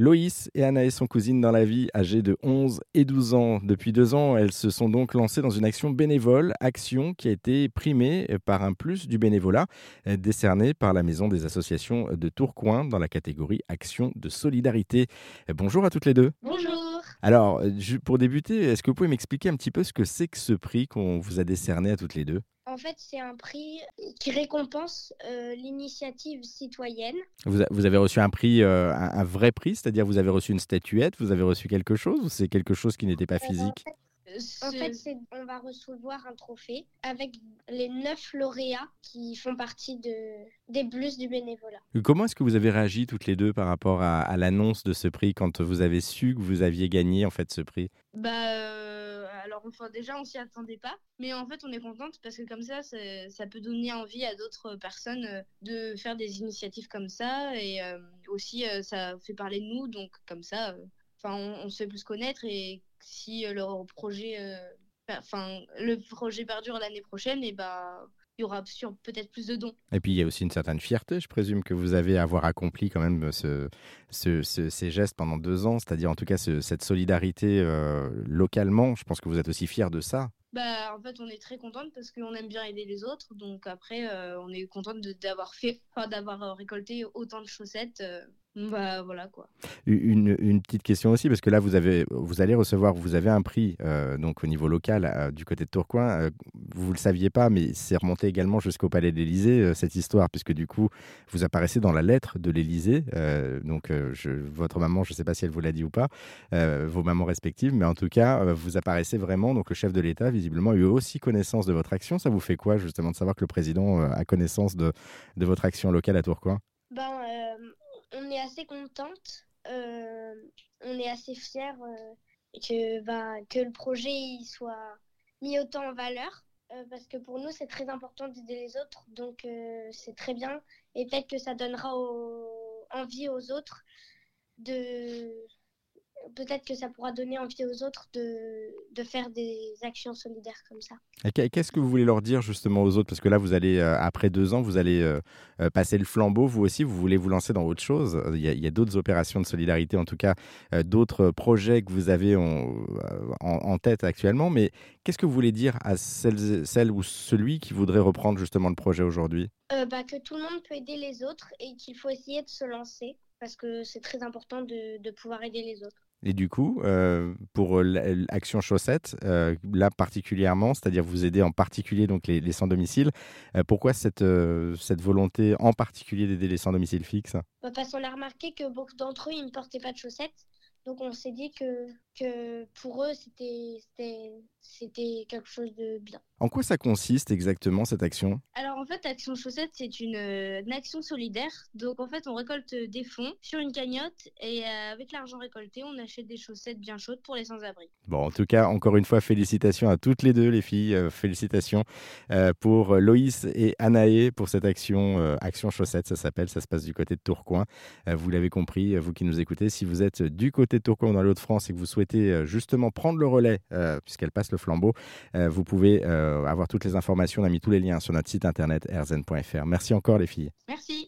Loïs et Anaïs sont cousines dans la vie, âgées de 11 et 12 ans. Depuis deux ans, elles se sont donc lancées dans une action bénévole, action qui a été primée par un plus du bénévolat, décerné par la Maison des associations de Tourcoing dans la catégorie Action de solidarité. Bonjour à toutes les deux. Bonjour. Alors, pour débuter, est-ce que vous pouvez m'expliquer un petit peu ce que c'est que ce prix qu'on vous a décerné à toutes les deux? Fait, c'est un prix qui récompense euh, l'initiative citoyenne. Vous, avez reçu un prix, euh, un, vrai prix, c'est-à-dire vous avez reçu une statuette, vous avez reçu quelque chose ou c'est quelque chose qui n'était pas euh, physique? en fait, on va recevoir un trophée avec les neuf lauréats qui font partie de, des blues du bénévolat. Comment est-ce que vous avez réagi toutes les deux par rapport à, l'annonce de ce prix quand vous avez su que vous aviez gagné en fait ce prix? Bah alors enfin, déjà on s'y attendait pas, mais en fait on est contente parce que comme ça, ça peut donner envie à d'autres personnes euh, de faire des initiatives comme ça et euh, aussi euh, ça fait parler de nous, donc comme ça, enfin on, se fait plus connaître et si leur projet, enfin le projet perdure l'année prochaine, et bah il y aura peut-être plus de dons. Et puis il y a aussi une certaine fierté, je présume, que vous avez à avoir accompli quand même ce, ces gestes pendant deux ans, c'est-à-dire en tout cas cette solidarité euh, localement. Je pense que vous êtes aussi fier de ça. Bah, en fait, on est très contente parce qu'on aime bien aider les autres. Donc après, euh, on est contente d'avoir fait, d'avoir euh, récolté autant de chaussettes bah voilà quoi. Une, une, petite question aussi, parce que là, vous, avez, vous allez recevoir, vous avez un prix euh, donc au niveau local euh, du côté de Tourcoing. Euh, vous ne le saviez pas, mais c'est remonté également jusqu'au Palais de l'Élysée, cette histoire, puisque du coup, vous apparaissez dans la lettre de l'Élysée. donc, je, votre maman, je ne sais pas si elle vous l'a dit ou pas, vos mamans respectives, mais en tout cas, vous apparaissez vraiment. Donc, le chef de l'État, visiblement, a eu aussi connaissance de votre action. Ça vous fait quoi, justement, de savoir que le président a connaissance de, de votre action locale à Tourcoing? Ben, est assez contente, euh, on est assez fiers euh, que, ben, que le projet soit mis autant en valeur. Euh, parce que pour nous, c'est très important d'aider les autres, donc c'est très bien. Et peut-être que ça donnera envie aux autres de, peut-être que ça pourra donner envie aux autres de, de faire des actions solidaires comme ça. Qu'est-ce que vous voulez leur dire justement aux autres? Parce que là, vous allez, euh, après deux ans, vous allez euh, euh, passer le flambeau, vous aussi, vous voulez vous lancer dans autre chose. Il y a, d'autres opérations de solidarité, en tout cas, d'autres projets que vous avez en, en, tête actuellement. Mais qu'est-ce que vous voulez dire à celles, celles ou celui qui voudrait reprendre justement le projet aujourd'hui? Bah, Que tout le monde peut aider les autres et qu'il faut essayer de se lancer parce que c'est très important de, de pouvoir aider les autres. Et du coup, euh, pour l'action chaussette, euh, là particulièrement, c'est-à-dire vous aider en particulier donc les, sans-domicile, euh, pourquoi cette, cette volonté en particulier d'aider les sans-domicile fixe bah, Parce qu'on a remarqué que beaucoup d'entre eux, ils ne portaient pas de chaussettes. Donc on s'est dit que, que pour eux, c'était quelque chose de bien. En quoi ça consiste exactement cette action? Alors en fait, Action Chaussette, c'est une, une, action solidaire. Donc en fait, on récolte des fonds sur une cagnotte et avec l'argent récolté, on achète des chaussettes bien chaudes pour les sans-abri. Bon, en tout cas, encore une fois, félicitations à toutes les deux, les filles. Euh, félicitations euh, pour Loïs et Anaé pour cette action, euh, Action Chaussette, ça s'appelle. Ça se passe du côté de Tourcoing. vous l'avez compris, vous qui nous écoutez, si vous êtes du côté de Tourcoing dans l'autre france et que vous souhaitez justement prendre le relais, puisqu'elle le flambeau, vous pouvez avoir toutes les informations. On a mis tous les liens sur notre site internet rzn.fr. Merci encore, les filles. Merci.